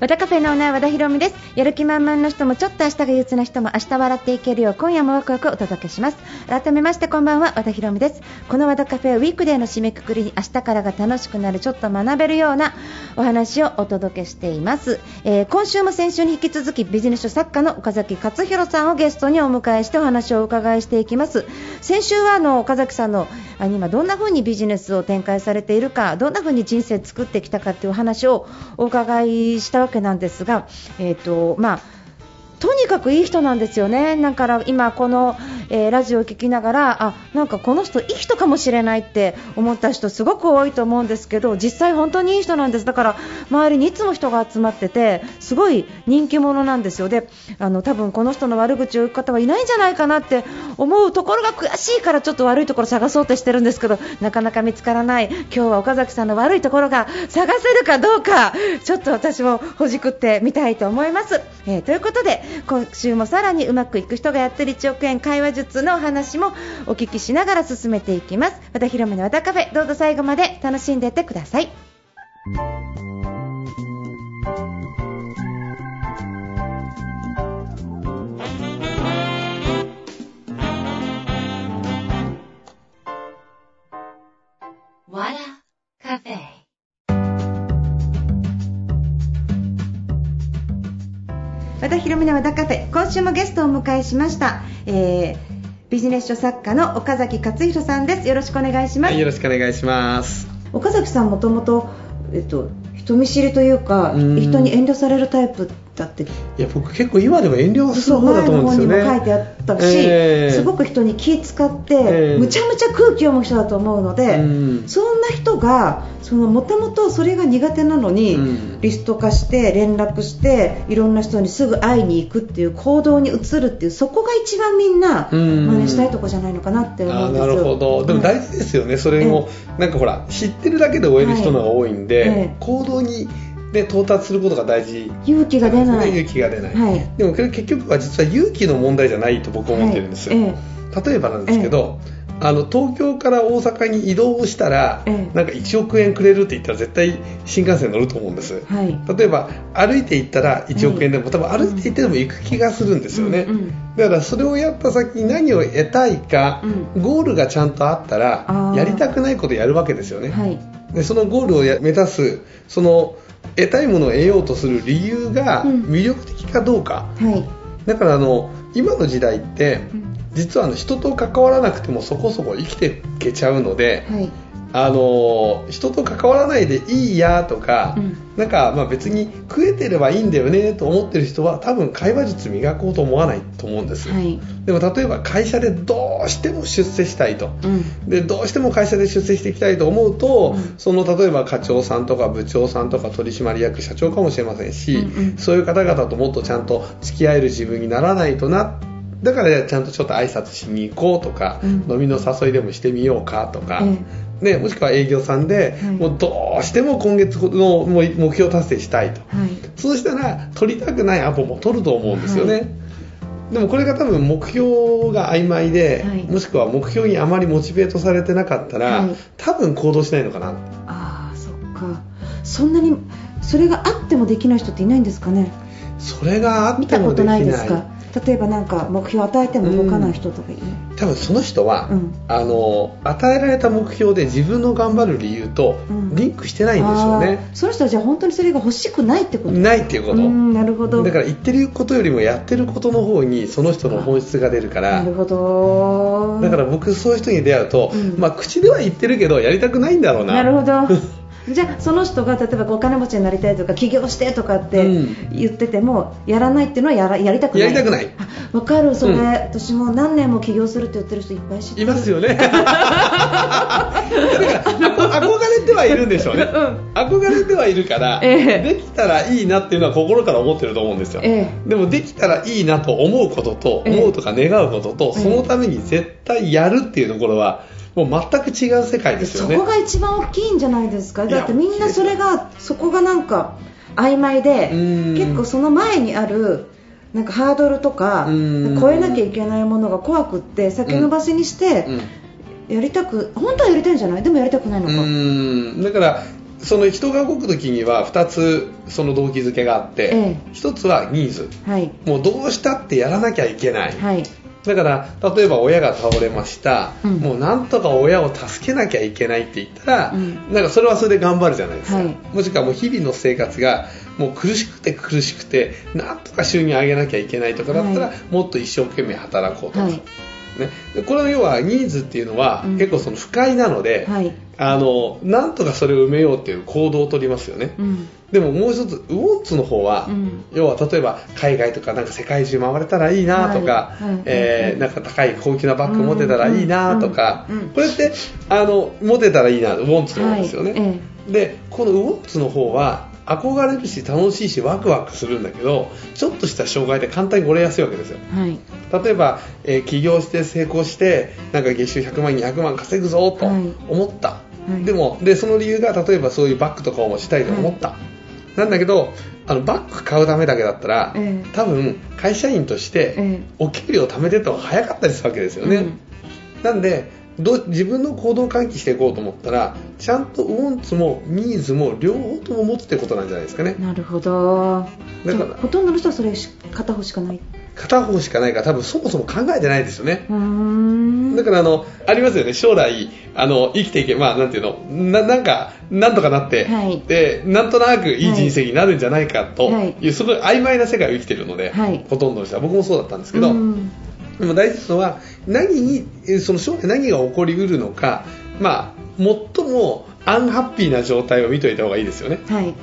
和田カフェのオーナー和田博美です。やる気満々の人もちょっと明日が憂鬱な人も明日笑っていけるよ。う今夜もワクワクお届けします。改めましてこんばんは和田博美です。この和田カフェはウィークデーの締めくくりに明日からが楽しくなるちょっと学べるようなお話をお届けしています、えー今週も先週に引き続きビジネス書作家の岡崎勝弘さんをゲストにお迎えしてお話をお伺いしていきます。先週はあの岡崎さんのあの今どんな風にビジネスを展開されているかどんな風に人生作ってきたかというお話をお伺いしたわけなんですが、えーとまあ、とにかくいい人なんですよね、だから今、この、えーラジオを聞きながらあなんかこの人いい人かもしれないって思った人すごく多いと思うんですけど実際、本当にいい人なんです。だから周りにいつも人が集まっててすごい人気者なんですよ。であの多分この人の悪口を言う方はいないんじゃないかなって思うところが悔しいからちょっと悪いところ探そうとしてるんですけどなかなか見つからない。今日は岡崎さんの悪いところが探せるかどうかちょっと私もほじくってみたいと思います。えーということで今週もさらにうまくいく人がやってる1億円会話術のお話もお聞きしながら進めていきます。和田広めの和田カフェどうぞ最後まで楽しんでいってください。What Cafe. 和田広美の和田カフェ今週もゲストをお迎えしました、えービジネス書作家の岡崎勝弘さんです。よろしくお願いします、はい、よろしくお願いします。岡崎さんもともとえっと人見知りというかうん。人に遠慮されるタイプだって。いや、僕結構今でも遠慮すそうる方だと思うんですよね。にも書いてあったし、ええ。すごく人に気使って、ええ。むちゃむちゃ空気を読む人だと思うので、うん。そんな人がもともとそれが苦手なのに、うん。リスト化して連絡していろんな人にすぐ会いに行くっていう行動に移るっていうそこが一番みんなうん。真似したいとこじゃないのかなって思うんですよ。なるほど。でも大事ですよね。それも、なんかほら、知ってるだけで終える人の方が多いんで、はいええ。行動に、ね、到達することが大事。勇気が出ない。勇気が出ない。はいでも結局は実は勇気の問題じゃないと僕は思ってるんです。はいえ例えばなんですけど、あの東京から大阪に移動したら、ええなんか1億円くれるって言ったら絶対新幹線乗ると思うんです。えはい。例えば歩いて行ったら1億円でも、多分歩いて行ってでも行く気がするんですよね、うんうんだからそれをやった先に何を得たいか、うゴールがちゃんとあったあらーやりたくないことやるわけですよね、はい。でそのゴールをや目指すその得たいものを得ようとする理由がうん魅力的かどうか、はい。だからあの今の時代ってうん実はあの人と関わらなくてもそこそこ生きていけちゃうので、はい。あの人と関わらないでいいやとか、うん。なんかまあ別に食えてればいいんだよねと思ってる人は多分会話術磨こうと思わないと思うんです、はい。でも例えば会社でどうしても出世したいと。うん。でどうしても会社で出世していきたいと思うと、うん。その例えば課長さんとか部長さんとか取締役社長かもしれませんし、うんうん。そういう方々ともっとちゃんと付き合える自分にならないとなだからちゃんとちょっと挨拶しに行こうとか、うん。飲みの誘いでもしてみようかとか、えね、もしくは営業さんで、はいもうどうしても今月の目標達成したいとはい。そうしたら取りたくないアポも取ると思うんですよね、はいでもこれが多分目標が曖昧で、はいもしくは目標にあまりモチベートされてなかったら、はい多分行動しないのかなああ、そっか。そんなに、それがあってもできない人っていないんですかね？それがあ見ってたことないもできないですか？例えばなんか目標を与えても動かない人とかいる？多分その人は、うんあの与えられた目標で自分の頑張る理由とうんリンクしてないんでしょうね、あーその人はじゃあ本当にそれが欲しくないってこと？ないっていうこと、うん、なるほど。だから言ってることよりもやってることの方にその人の本質が出るからなるほど。だから僕そういう人に出会うと、うんまあ口では言ってるけどやりたくないんだろうななるほど。じゃあその人が例えばお金持ちになりたいとか起業してとかってうん。言ってても、やらないっていうのはやらやりたくない。やりたくない。あわかる。それ、うん私も何年も起業するって言ってる人いっぱい知ってる。いますよね。だから憧れてはいるんでしょうね、憧れてはいるから、ええ。できたらいいなっていうのは心から思ってると思うんですよ、えでもできたらいいなと思うことと、ええ。思うとか願うことと、ええそのために絶対やるっていうところはもう全く違う世界ですよね。そこが一番大きいんじゃないですか？だってみんなそれがそこがなんか曖昧でうん。結構その前にあるなんかハードルとかうん。超えなきゃいけないものが怖くって先延ばしにしてうん。やりたく本当はやりたいんじゃない？でもやりたくないのうかだからその人が動く時には2つその動機づけがあって、え1つはニーズ。はい。もうどうしたってやらなきゃいけない、はいだから例えば親が倒れました、うん。もうなんとか親を助けなきゃいけないって言ったら、うん。なんかそれはそれで頑張るじゃないですか、はい。もしくはもう日々の生活がもう苦しくて苦しくてなんとか収入上げなきゃいけないとかだったら、はい。もっと一生懸命働こうとか、はいね、でこれの要はニーズっていうのは、うん。結構その不快なので、はい。あのなんとかそれを埋めようっていう行動を取りますよね、うん。でももう一つウォンツの方は、うん。要は例えば海外とかなんか世界中回れたらいいなとか、はいはいえーなんか高い高級なバッグ持てたらいいなとか、うんうんうんこれってあの持てたらいいなウォンツの方ですよね、でこのウォンツの方は憧れるし楽しいしワクワクするんだけどちょっとした障害で簡単に折れやすいわけですよ。はい。例えば、えー起業して成功してなんか月収100万200万稼ぐぞとはい。思った、はい。でもでその理由が例えばそういうバッグとかを持ちたいと思った、なんだけどあのバッグ買うためだけだったら、ええ。多分会社員としてえお給料を貯めてった方が早かったりするわけですよね、うん。なんでどう自分の行動喚起していこうと思ったらちゃんとウォンツもニーズも両方とも持つってことなんじゃないですかね。なるほど。だからほとんどの人はそれし片方しかない。片方しかないから多分そもそも考えてないですよね。うーん。だからあのありますよね。将来あの生きていけまあなんていうのななんかなんとかなって、はい。でなんとなくいい人生になるんじゃないかとはい。いう、すごい曖昧な世界を生きているので、はい。ほとんどの人は。僕もそうだったんですけど、うんでも大事なのは何にえーその将来何が起こりうるのかまあ最もアンハッピーな状態を見といた方がいいですよね。はい。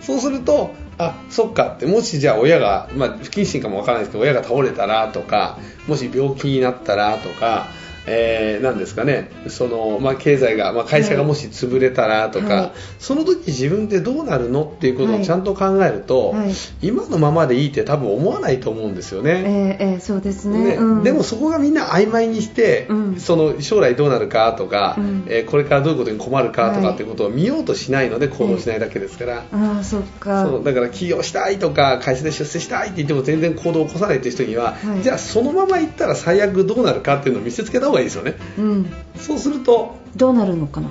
そうするとあそっかってもしじゃあ親が、まあ、不謹慎かもわからないですけど親が倒れたらとかもし病気になったらとか、えー、なんですかね。その、まあ、経済が、まあ、会社がもし潰れたらとか、はい。その時自分ってどうなるのっていうことはい。をちゃんと考えると、はい。今のままでいいって多分思わないと思うんですよね。えーえーそうですね。ね。うん。でもそこがみんな曖昧にして、うん。その将来どうなるかとか、うん。えーこれからどういうことに困るかとはいかっていうことを見ようとしないので行動しないだけですから、ああそっか。そうだから起業したいとか会社で出世したいって言っても全然行動を起こさないっていう人には、はい。じゃあそのまま行ったら最悪どうなるかっていうのを見せつけた方がいいですよね。うん。そうするとどうなるのかな？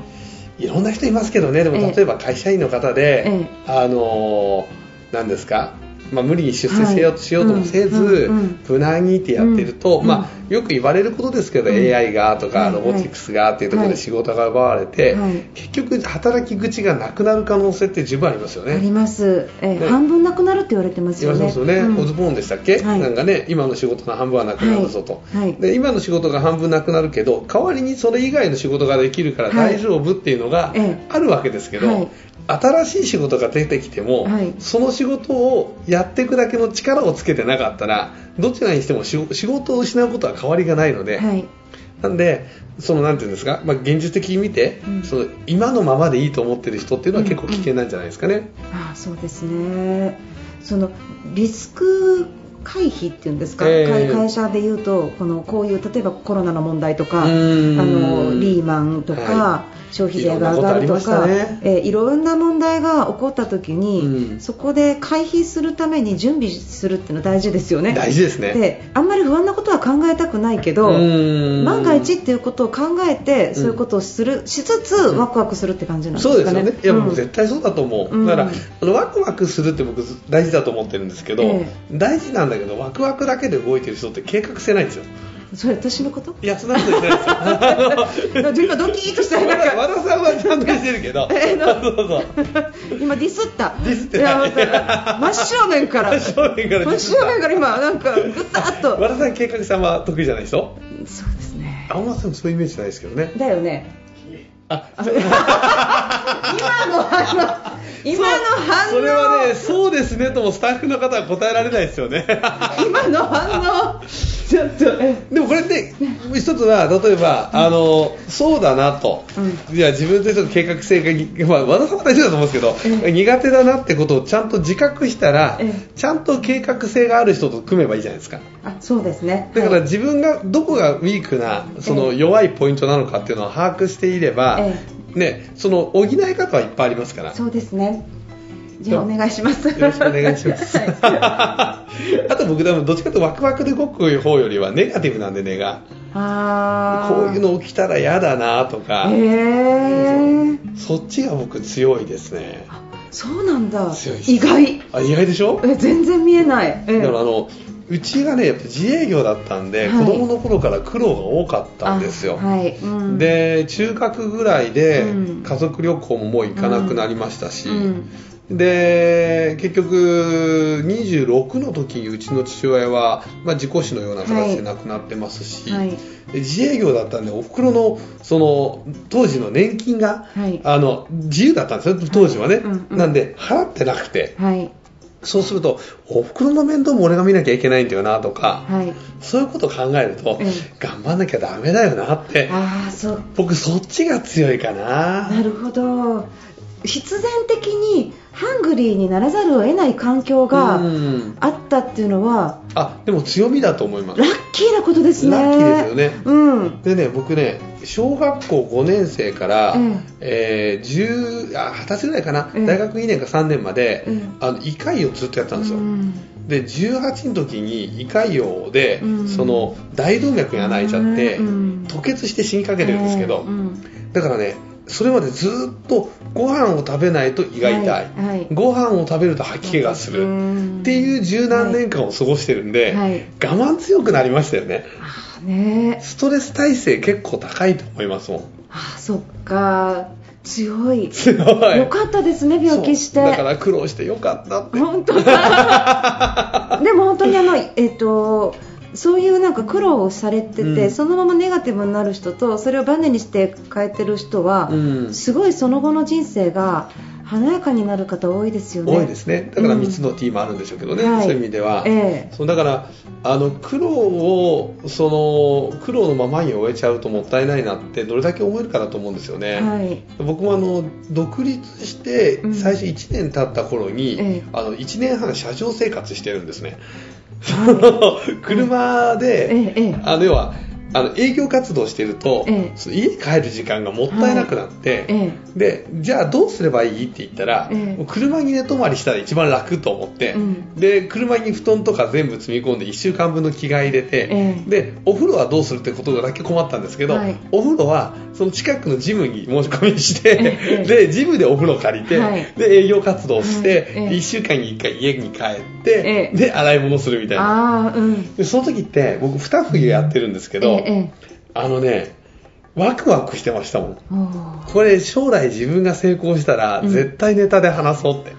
いろんな人いますけどね。でもええ。例えば会社員の方で、え。あのー何ですか？まあ、無理に出世しよしようともせず、無難にってやってると、うんまあ、よく言われることですけど、うん。AI がとか、はいロボティクスがっていうところはい。で仕事が奪われて、はい。結局働き口がなくなる可能性って十分ありますよね。あります、え半分なくなるって言われてますよね。ますよね、うん。オズボーンでしたっけ、はい。なんかね今の仕事の半分はなくなるぞと、で今の仕事が半分なくなるけど代わりにそれ以外の仕事ができるからはい。大丈夫っていうのがええ。あるわけですけど、はい新しい仕事が出てきても、はい。その仕事をやっていくだけの力をつけてなかったらどちらにしても仕仕事を失うことは変わりがないので、はい。なんでそのなんていうんですか、まあ、現実的に見て、うん。その今のままでいいと思ってる人っていうのは結構危険なんじゃないですかね。ああそうですね。そのリスク回避っていうんですか、ええ。会会社でいうとこのこういう例えばコロナの問題とかあうーん。のリーマンとか、は消費税が上がるとかりましたねえーいろんな問題が起こった時に、うんそこで回避するために準備するっていうのは大事ですよね。大事ですねであんまり不安なことは考えたくないけどうーん万が一っていうことを考えてそういうことをするしつつワクワクするって感じなんですかね。そうですよね。いや、うん僕絶対そうだと思う。うんだから、あのワクワクするって僕大事だと思ってるんですけど、え大事なんだけど、ワクワクだけで動いてる人って計画性ないんですよ。それ私のこと？いや、そんなこと言ってないです今 ドキッとしたなんか。和田さんはちゃんとしてるけど、えーそうそう。今ディスった。ディスって真正面から。真正面から真正面から今なんかグタッと。和田さん計画さんは得意じゃない人？そうですね。青松さんもそういうイメージないですけどね。だよね。あ、今の反応。今の反応。それはね、そうですねともスタッフの方は答えられないですよね。今の反応ちょっとえでもこれって一つは例えば、あのそうだなと、ういや自分でちょっと計画性が、まあ、和田さんは大丈夫だと思うんですけど、え苦手だなってことをちゃんと自覚したら、えちゃんと計画性がある人と組めばいいじゃないですか。あそうですね。だからはい。自分がどこがウィークなそのええ弱いポイントなのかっていうのを把握していれば、え。ね、その補い方はいっぱいありますから。そうですねじゃあお願いします。よろしくお願いします。はあと僕、でもどっちかというとワクワクで動く方よりはネガティブなんでねが、あこういうの起きたら嫌だなとか、へえそっちが僕強いですね。そうなんだ。意外。あ意外でしょ？え全然見えない。えだからあのうちがねやっぱ自営業だったんで、はい。子供の頃から苦労が多かったんですよ、あはい、うん、で中学ぐらいでうん。家族旅行ももう行かなくなりましたし、うんで結局26の時にうちの父親は、まあ、事故死のような形で亡くなってますし、はい。で自営業だったんでお袋のその当時の年金が、はい。あの自由だったんですよ当時はね、はいうんうんなんで払ってなくて。はい。そうするとお袋の面倒も俺が見なきゃいけないんだよなとか、はい。そういうことを考えると、ええ。頑張んなきゃダメだよなって。ああそう僕そっちが強いかな。なるほど必然的にハングリーにならざるを得ない環境がうん。あったっていうのはあでも強みだと思います。ラッキーなことですね。ラッキーですよね。うん。でね僕ね小学校5年生から、ええ。ー10あ20歳ぐらいかな、ええ。大学2年か3年まで、ええ。あの胃潰瘍をずっとやってたんですよ、うん。で18の時に胃潰瘍で、うん。その大動脈に穴開いちゃって、うん。吐血して死にかけてるんですけど、だからねそれまでずっとご飯を食べないと胃が痛い、はいはい。ご飯を食べると吐き気がする、うん。っていう十何年間を過ごしてるんで、はい。我慢強くなりましたよね。ね。ストレス耐性結構高いと思いますもん。ああそっか。強い。強い。よかったですね病気して。だから苦労してよかったって。本当だ。でも本当にあのえっ、とそういうなんか苦労をされてて、うん。そのままネガティブになる人とそれをバネにして変えてる人は、うん。すごいその後の人生が華やかになる方多いですよね。多いですね。だからうん3つの T もあるんでしょうけどね、はい。そういう意味では、ええ。そうだからあの苦労をその苦労のままに終えちゃうともったいないなってどれだけ思えるかだと思うんですよね、はい。僕もあの独立してうん。最初1年経った頃に、ええ。あの1年半車上生活してるんですね、は車で、ええええ。あの要はあの営業活動してると、ええ。家に帰る時間がもったいなくなって、えでじゃあどうすればいいって言ったら、車に寝泊まりしたら一番楽と思って、うん。で車に布団とか全部積み込んで1週間分の着替え入れて、ええ。でお風呂はどうするってことだけ困ったんですけど、はい。お風呂はその近くのジムに申し込みして、ええ。でジムでお風呂借りて、はい。で営業活動して、はい。ええ。1週間に1回家に帰って、ええ。で洗い物するみたいな。うん。でその時って僕2冬やってるんですけど、ええ。あのねワクワクしてましたもん。これ将来自分が成功したらうん。絶対ネタで話そうって、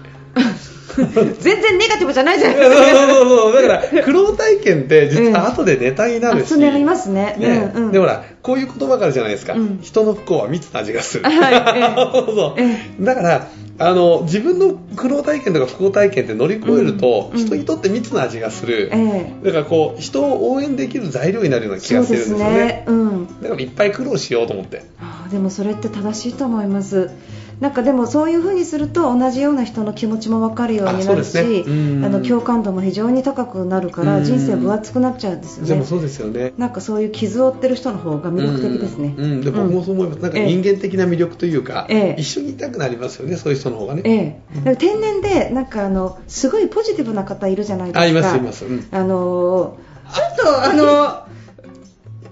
全然ネガティブじゃないじゃない。そうですかそうそう。だから苦労体験って実は後でネタになるし、あそうなりますね。ね。うんうん。でほらこういう言葉からじゃないですか、うん。人の不幸は蜜の味がする、はい そうそう。え。だからあの自分の苦労体験とか不幸体験って乗り越えると、うん。人にとって蜜の味がする、ええ。だからこう人を応援できる材料になるような気がするんですすよね。ね。うん。だからいっぱい苦労しようと思って。あーでもそれって正しいと思いますなんかでもそういう風にすると同じような人の気持ちも分かるようになるしうん。あの共感度も非常に高くなるからうん。人生分厚くなっちゃうんですよね。でもそうですよね。なんかそういう傷を負ってる人の方が魅力的ですね。うん。うん。で僕もそう思います、なんか人間的な魅力というか、ええ。一緒にいたくなりますよねそういう人の方がね、ええ。だから天然でなんかあのすごいポジティブな方いるじゃないですか。あいますいます、うん。あのーちょっとあの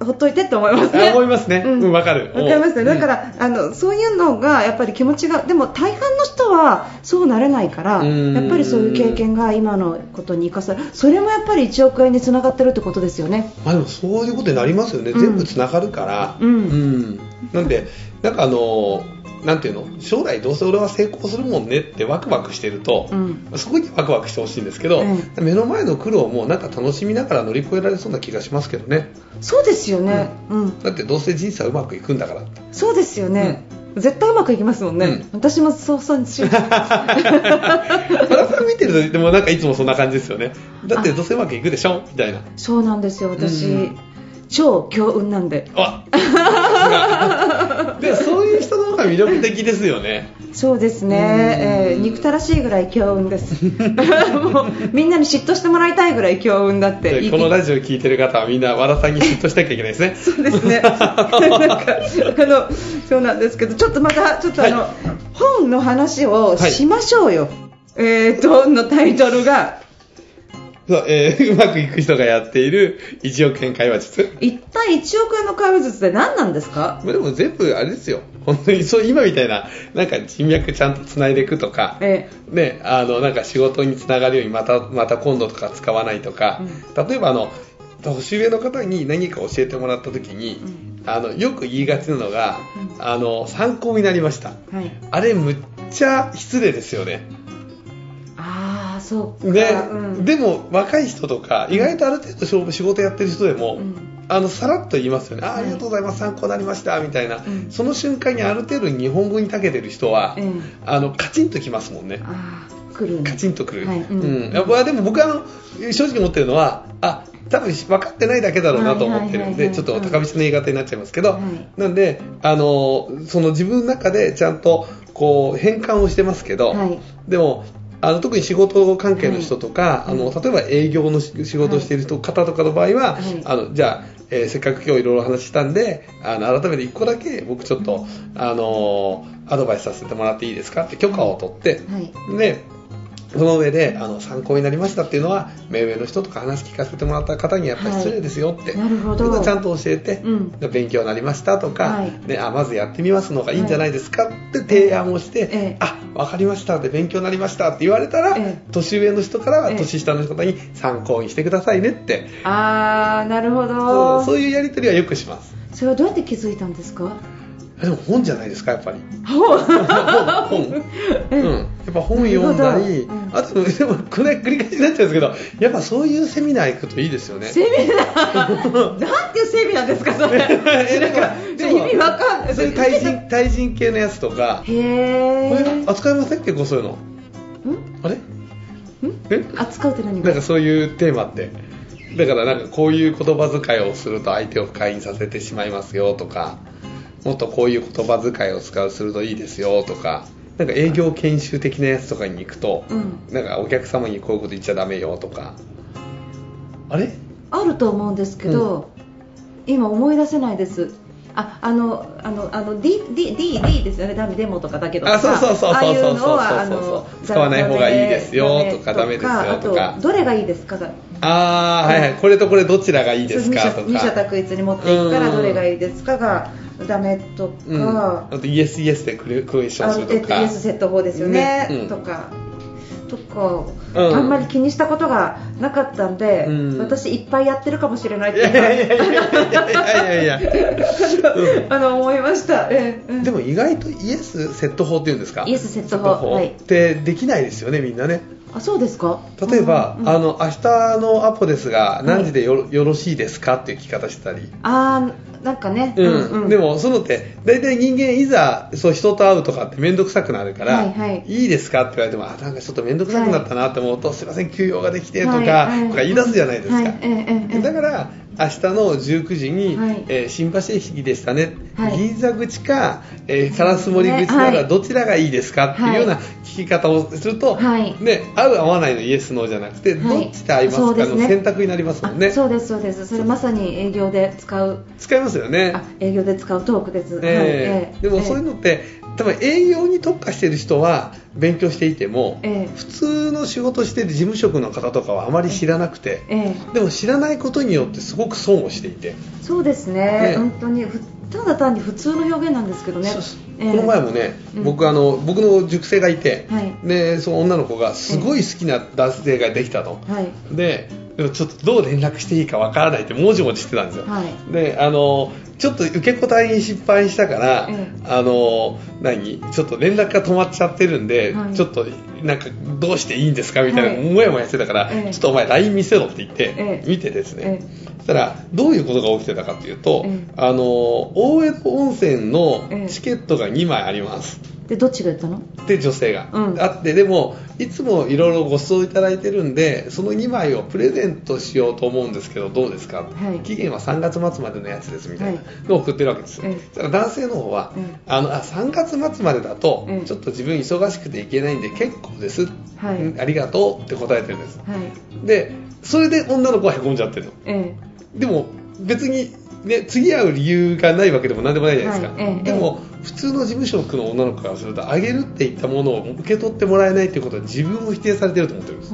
ほっといてって思いますね。あ思いますね。うん。わかる。わかりますね。う。ん。だから、あのそういうのがやっぱり気持ちがでも大半の人はそうなれないからうん。やっぱりそういう経験が今のことに生かされそれもやっぱり1億円につながってるってことですよね。まあでもそういうことになりますよね、うん全部つながるから、うん。ん。なんでなんかあのなんていうの？将来どうせ俺は成功するもんねってワクワクしてると、うん。そこにワクワクしてほしいんですけど、え目の前の苦労もなんか楽しみながら乗り越えられそうな気がしますけどね。そうですよね、うん。だってどうせ人生はうまくいくんだから。そうですよね、絶対うまくいきますもんね、うん。私もそうそう信じてます原さん見てるとでもなんかいつもそんな感じですよね。だってどうせうまくいくでしょ？みたいな。そうなんですよ私、うん。超強運なんで。あでもそういう人の方が魅力的ですよね。そうですね、えー憎たらしいぐらい強運です。もうみんなに嫉妬してもらいたいぐらい強運だって。でこのラジオ聞いてる方はみんな和田さんに嫉妬しなきゃいけないですね。そうですね。なんかあのそうなんですけど、ちょっとまたちょっとあの、は本の話をしましょうよ。えーとのタイトルがそう、えー うまくいく人がやっている1億円会話術。一体1億円の会話術って何なんですか？まあでも全部あれですよ。本当にそう今みたいななんか人脈ちゃんとつないでいくとか、えね、あのなんか仕事につながるようにまたまた今度とか使わないとか、例えばあの年上の方に何か教えてもらった時に、あのよく言いがちなのが、うん。あの参考になりました。はい。あれむっちゃ失礼ですよねそうか。ね、うん、でも若い人とか意外とある程度仕仕事やってる人でも、うん。あのさらっと言いますよね、あはいありがとうございます、参考になりました。みたいな、ん。その瞬間にある程度日本語に長けてる人は、うん。あのカチンときますもんね。カチンとくる、はいうん。うん。でも僕は正直思ってるのはあ多分分かってないだけだろうなと思ってるんでちょっと高飛車の言い方になっちゃいますけど、はい。なんであのその自分の中でちゃんとこう変換をしてますけど、はい。でもあの特に仕事関係の人とか、はい。あの例えば営業の仕仕事をしている人、方とかの場合は、はい。あのじゃあ、えーせっかく今日いろいろ話したんであの改めて1個だけ僕ちょっと、あのアドバイスさせてもらっていいですかって許可を取って、はい。でその上であの参考になりましたっていうのは目上の人とか話聞かせてもらった方にやっぱり失礼ですよって、なるほど。ちゃんと教えて、うん。勉強になりましたとか、はい。ね、あまずやってみますのがいいんじゃないですかって提案をして、ええ。あ分かりましたって勉強になりましたって言われたら、ええ。年上の人からはええ。年下の方に参考にしてくださいねって、ああなるほそどうそういうやり取りはよくします。それはどうやって気づいたんですか？でも本じゃないですかやっぱり。ほう本、うん、やっぱ本読んだり、あとでもこれ繰り返しになっちゃうんですけどやっぱそういうセミナー行くといいですよね。セミナー？なんていうセミナーですかそれ。えなんか意味わかんない。そういう対人対人系のやつとか。へえ扱いません結構そういうの？ん？あれ？ん？え？扱うって何なんかそういうテーマって。だからなんかこういう言葉遣いをすると相手を不快にさせてしまいますよとかもっとこういう言葉遣いを使うするといいですよとかなんか営業研修的なやつとかに行くと、うん。なんかお客様にこういうこと言っちゃダメよとか。あれ？あると思うんですけど、今思い出せないです。ああのあのあの D, D, D, D ですよね。ダメデモとかだけどあそうそうそうそうああいうのそう。そうそうはあの使わない方がいいですよとかダメですよとか。あとどれがいいですかがああはいはい。これとこれどちらがいいですかと二者か択一に持っていくからどれがいいですかがダメとか、うん、あとイエスイエスでクレクエスチョンあするとか。のえっとイエスセット法ですよね。ね。うん。とか。とか、うん。あんまり気にしたことがなかったんで、うん。私いっぱいやってるかもしれないっていやあの思いました、ええうん。でも意外とイエスセット法っていうんですか？イエスセット法はい。ってできないですよねみんなねあそうですか？例えば、うんうん。あの明日のアポですが何時でよ,、よろしいですかっていう聞き方してたり。あーなんかね、うん。でもそのって大体人間いざそう人と会うとかって面倒くさくなるから、はいはい。いですかって言われてもあなんかちょっと面倒くさくなったなって思うと、すいません休養ができてとか、はいはい。とか言い出すじゃないですか、だから明日の19時に、はい。えー新橋駅でしたね、はい。銀座口か、えー烏森口ならどちらがいいですか？っていうような聞き方をすると、はい。ね、合う合わないのイエスノーじゃなくて、はい。どっちで合いますか？の選択になりますもんね。あそうですそうです。それまさに営業で使う。使いますよね。あ営業で使うトークです、はい。えーでもそういうのって、多分営業に特化している人は勉強していても、ええ。普通の仕事している事務職の方とかはあまり知らなくて、ええ。でも知らないことによってすごく損をしていて、そうですね。ね。本当にふただ単に普通の表現なんですけどね。ええ。この前もね、うん。僕あの僕の塾生がいて、はい。でその女の子がすごい好きな男性ができたと、はい。ででもちょっとどう連絡していいかわからないってもじもじしてたんですよ、はい。であのちょっと受け答えに失敗したから、ええ。あの何？ちょっと連絡が止まっちゃってるんで、はい。ちょっとなんかどうしていいんですかみたいな、はい。もやもやしてたから、ええ。ちょっとお前 LINE 見せろって言って、ええ。見てですね、えそしたらどういうことが起きてたかっていうと、ええ。あの大江戸温泉のええ。チケットが2枚あります。でどっちがやったの？で女性が、うん。あってでもいつもいろいろご馳走いただいてるんでその2枚をプレゼントしようと思うんですけどどうですか、はい。期限は3月末までのやつですみたいな。はい。のを送ってるわけですよ、ええ。だから男性の方は、ええ。あのあ3月末までだとええ。ちょっと自分忙しくていけないんで結構です、はい。うんありがとうって答えてるんです。はい。でそれで女の子はへこんじゃってるの。え。でも別に、ね、次会う理由がないわけでも何でもないじゃないですか、はいええでも普通の事務職の女の子からするとあげるって言ったものを受け取ってもらえないっていうことは自分を否定されてると思ってるんです。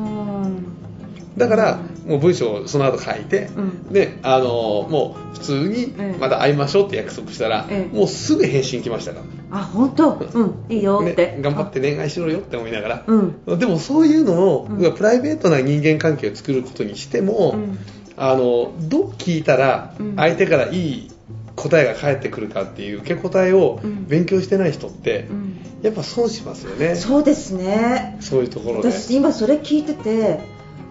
だからもう文章をその後書いて、うん。であのもう普通にええ。また会いましょうって約束したら、ええ。もうすぐ返信来ましたかあ本当？うん。いいよら、って、ね、頑張って恋愛しろよって思いながら、うん。でもそういうのを、うん。プライベートな人間関係を作ることにしても、うんあのどう聞いたらうん。相手からいい答えが返ってくるかっていう受け答えをうん。勉強してない人って、うん。やっぱ損しますよね。そうですね。そういうところで。私今それ聞いてて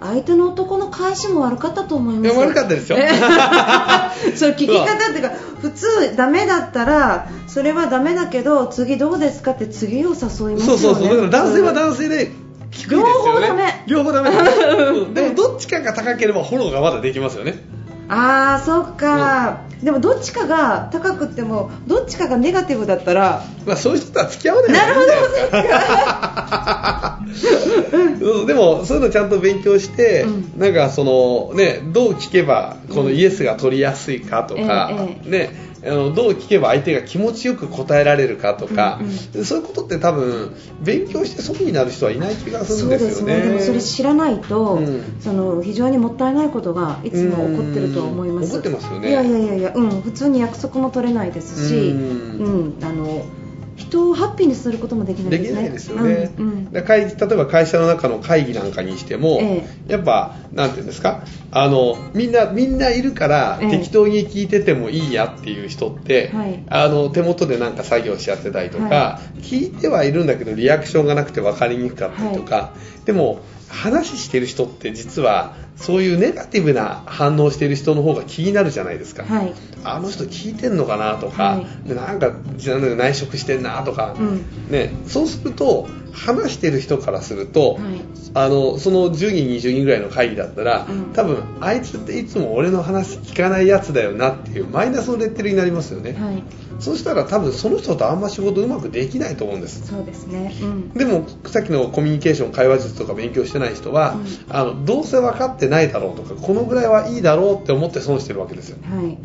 相手の男の返しも悪かったと思います。いや悪かったですよ。え。そう聞き方っていうか普通ダメだったらそれはダメだけど次どうですかって次を誘いますよね。そうそうそう。だから男性は男性で低いですよね。両方ダメ。両方ダメ 高ければフォローがまだできますよね。ああそっか、でもどっちかが高くってもどっちかがネガティブだったらまあそういう人とは付き合わないなるほどですか。うん。でもそういうのちゃんと勉強して、うん。なんかそのねどう聞けばこのイエスが取りやすいかとか、ええ。ねあのどう聞けば相手が気持ちよく答えられるかとか、うんそういうことって多分勉強して損になる人はいない気がするんでそうですすよね。ねでもそれ知らないと、うん。その非常にもったいないことがいつも起こってると思います。うん。起こってますよね。いやいやいやうん、普通に約束も取れないですし、ううんん。あの人をハッピーにすることもできないですね。できないですよね、うん会議例えば会社の中の会議なんかにしても、えやっぱなんていうんですかあのみんなみんないるからええ。適当に聞いててもいいやっていう人って、はい。あの手元でなんか作業しちゃってたりとか、は聞いてはいるんだけどリアクションがなくて分かりにくかったりとか、でも話してる人って実はそういうネガティブな反応してる人の方が気になるじゃないですか、はい。あの人聞いてんのかなとか、はい。でなんかなんか内職してんなとか、うん。ね、そうすると話してる人からすると、はい。あのその10人20人ぐらいの会議だったら、うん。多分あいつっていつも俺の話聞かないやつだよなっていうマイナスのレッテルになりますよね、はい。そうしたら多分その人とあんま仕事うまくできないと思うんです。そうですね、うん。でもさっきのコミュニケーション会話術とか勉強してない人は、うん。あのどうせ分かってないだろうとかこのぐらいはいいだろうって思って損してるわけですよ。はい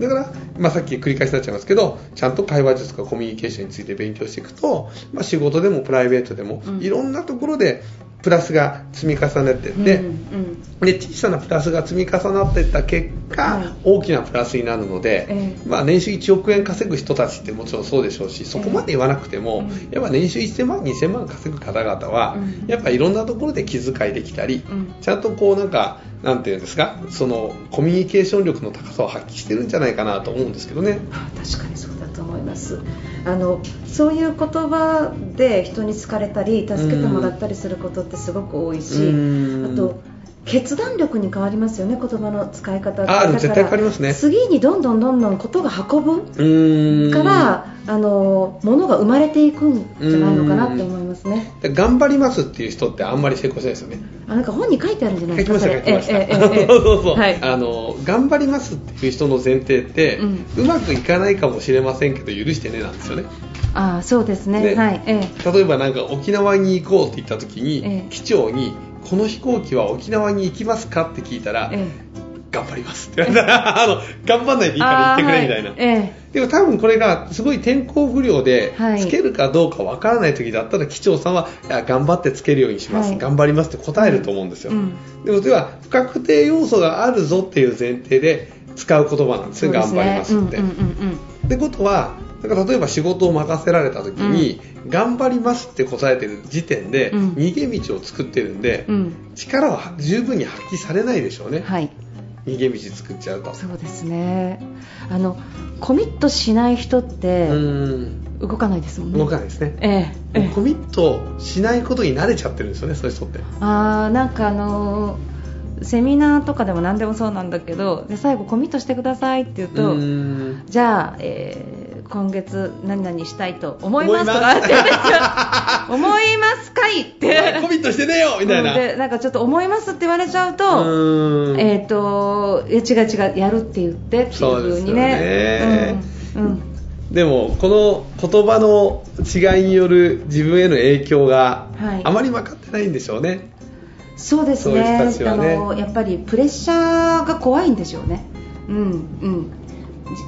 だから、まあ、さっき繰り返しになっちゃいますけどちゃんと会話術とかコミュニケーションについて勉強していくと、まあ、仕事でもプライベートでも、うん。いろんなところでプラスが積み重ねていって、うんうん。で小さなプラスが積み重なっていった結果、はい。大きなプラスになるので、ええ。まあ、年収1億円稼ぐ人たちってもちろんそうでしょうしそこまで言わなくても、ええやっぱ年収1000万2000万稼ぐ方々は、うん。やっぱいろんなところで気遣いできたり、うん。ちゃんとこうなんかなんていうんですかそのコミュニケーション力の高さを発揮してるんじゃないかなと思うんですけどね。あ確かにそういます。あのそういう言葉で人に好かれたり助けてもらったりすることってすごく多いし、うん。あと決断力に変わりますよね言葉の使い方って。だからあ絶対変わりますね。次にどんどんどんどんことが運ぶから、あの物が生まれていくんじゃないのかなって思いますね。で頑張りますっていう人ってあんまり成功しないですよね。あなんか本に書いてあるんじゃない書きですかました書きました。ええええええ。そうそう、はい。あの頑張りますっていう人の前提って、ううまくいかないかもしれませんけど許してねなんですよね。ああそうですね。ね。はい。ええ。例えばなんか沖縄に行こうって言った時に、ええ。機長にこの飛行機は沖縄に行きますかって聞いたら、え頑張りますって あの頑張んないでいいから言ってくれみたいな。はい。えでも多分これがすごい天候不良ではい。つけるかどうかわからない時だったら機長さんはいや頑張ってつけるようにします、はい。頑張りますって答えると思うんですよ、うん。でもそれは不確定要素があるぞっていう前提で使う言葉なんですよ、ね。頑張りますって、うんうんうんってことはだから例えば仕事を任せられた時に、頑張りますって答えてる時点で、うん。逃げ道を作ってるんで、力は十分に発揮されないでしょうね、はい逃げ道作っちゃうと。そうですね。あのコミットしない人ってうん。動かないですもんね。動かないですね。ええええ。コミットしないことに慣れちゃってるんですよねそういう人って。あーなんかあのーセミナーとかでも何でもそうなんだけどで最後コミットしてくださいって言うと、うん。じゃあ、えー今月何々したいと思いますとかって思いますかいって。コミットしてねえよみたいな。でなんかちょっと思いますって言われちゃうと、うん。えっ、といや違う違うやるって言ってっていう風にね。うんうん。でもこの言葉の違いによる自分への影響がはい。あまり分かってないんでしょうね、そうですそういう人ねね。あのやっぱりプレッシャーが怖いんでしょうね。うんうん。じ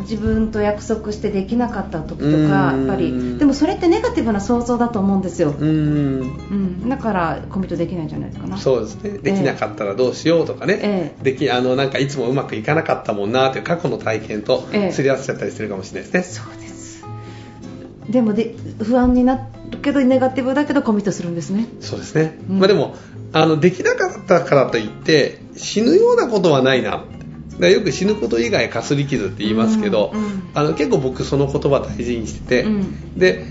自分と約束してできなかった時とかうん。やっぱりでもそれってネガティブな想像だと思うんですよ、うん。うん、だからコミットできないんじゃないですかな。そうですね。できなかったらどうしようとかね、ええ。できあのなんかいつもうまくいかなかったもんなという過去の体験とええ。すり合わせちゃったりするかもしれないですね、そうです。でもで不安になるけどネガティブだけどコミットするんですね。そうですね、うん。まあ、でもあのできなかったからといって死ぬようなことはないなだからよく死ぬこと以外かすり傷って言いますけど、うんうんあの結構僕その言葉大事にしてて、うん。で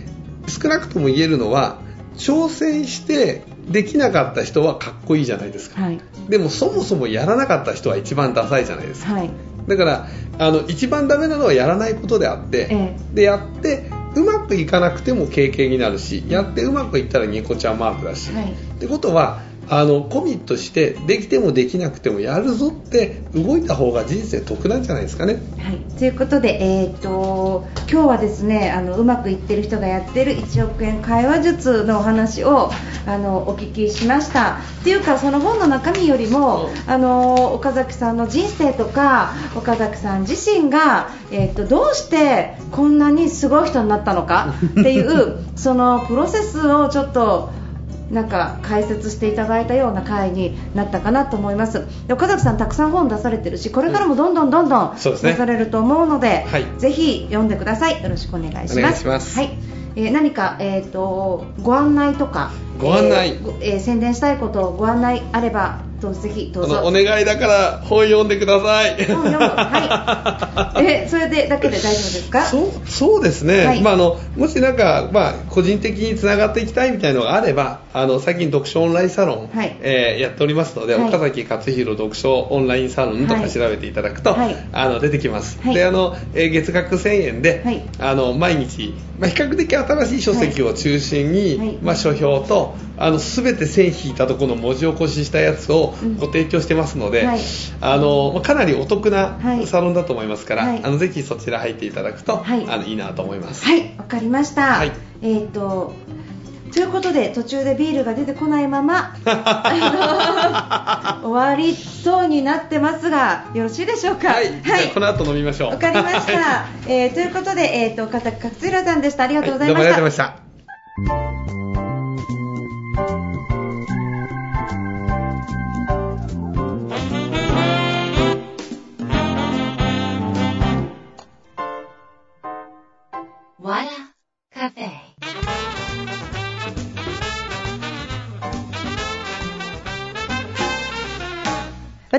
少なくとも言えるのは挑戦してできなかった人はかっこいいじゃないですか、はい。でもそもそもやらなかった人は一番ダサいじゃないですか。はい。だからあの一番ダメなのはやらないことであって、え。でやってうまくいかなくても経験になるしやってうまくいったらニコちゃんマークだし、はい。ってことはあのコミットしてできてもできなくてもやるぞって動いた方が人生得なんじゃないですかね。はい、ということで、えー、と今日はですねあのうまくいってる人がやってる1億円会話術のお話をあのお聞きしました。っていうかその本の中身よりもあの岡崎さんの人生とか岡崎さん自身が、えー、とどうしてこんなにすごい人になったのかっていう そのプロセスをちょっとなんか解説していただいたような回になったかなと思います。で岡崎さんたくさん本出されてるしこれからもどんどんどんどんそうですね。出されると思うのではい。ぜひ読んでください。よろしくお願いします。はい。えー何か、えー、とご案内とかご案内。えーごえー宣伝したいことをご案内あればどぜひどうぞ。お願いだから本読んでください。本読む。はい。えそれでだけで大丈夫ですか？そうそうですね、はい。まあ、あのもしなんか、まあ、個人的につながっていきたいみたいなのがあればあの最近読書オンラインサロン、はい。えーやっておりますので、はい。岡崎勝弘読書オンラインサロンとはいか調べていただくと、はい。あの出てきます、はい。であの、えー月額1000円で、はい。あの毎日、まあ、比較的新しい書籍を中心に、はい。まあ、書評とあの全て線引いたところの文字起こししたやつをうん。ご提供してますので、はい。あのまあかなりお得なはい。サロンだと思いますから、はい。あのぜひそちら入っていただくと、はい。あのいいなと思います。はい、わかりました。はい。えっ、と。ということで途中でビールが出てこないまま 終わりそうになってますがよろしいでしょうか？はい、じゃあこの後飲みましょう。わかりました、は えーということで、えー、と岡崎勝弘さんでした。ありがいとうございまどうもありした、がとうございました。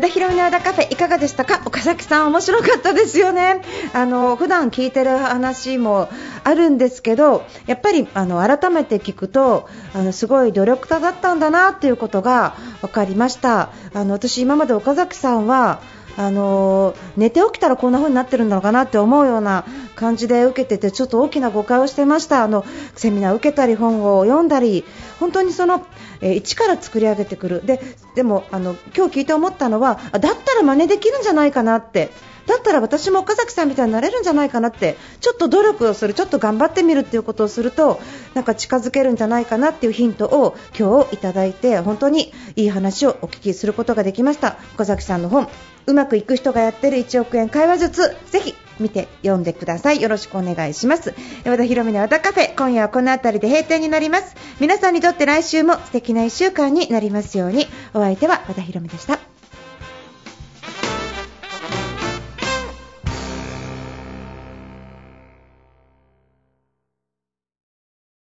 田ヒロミの和田カフェいかがでしたか？岡崎さん面白かったですよね。あの普段聞いてる話もあるんですけどやっぱりあの改めて聞くとあのすごい努力家だったんだなっていうことが分かりました。あの私今まで岡崎さんはあの寝て起きたらこんな風になってるんだろうかなって思うような感じで受けててちょっと大きな誤解をしてました。あのセミナー受けたり本を読んだり本当にその、えー一から作り上げてくる。ででもあの今日聞いて思ったのはだったら真似できるんじゃないかなって。だったら私も岡崎さんみたいになれるんじゃないかなって。ちょっと努力をする。ちょっと頑張ってみるっていうことをするとなんか近づけるんじゃないかなっていうヒントを今日いただいて本当にいい話をお聞きすることができました。岡崎さんの本。うまくいく人がやってる1億円会話術ぜひ見て読んでください。よろしくお願いします。和田博美の和田カフェ今夜はこの辺りで閉店になります。皆さんにとって来週も素敵な1週間になりますように。お相手は和田博美でした。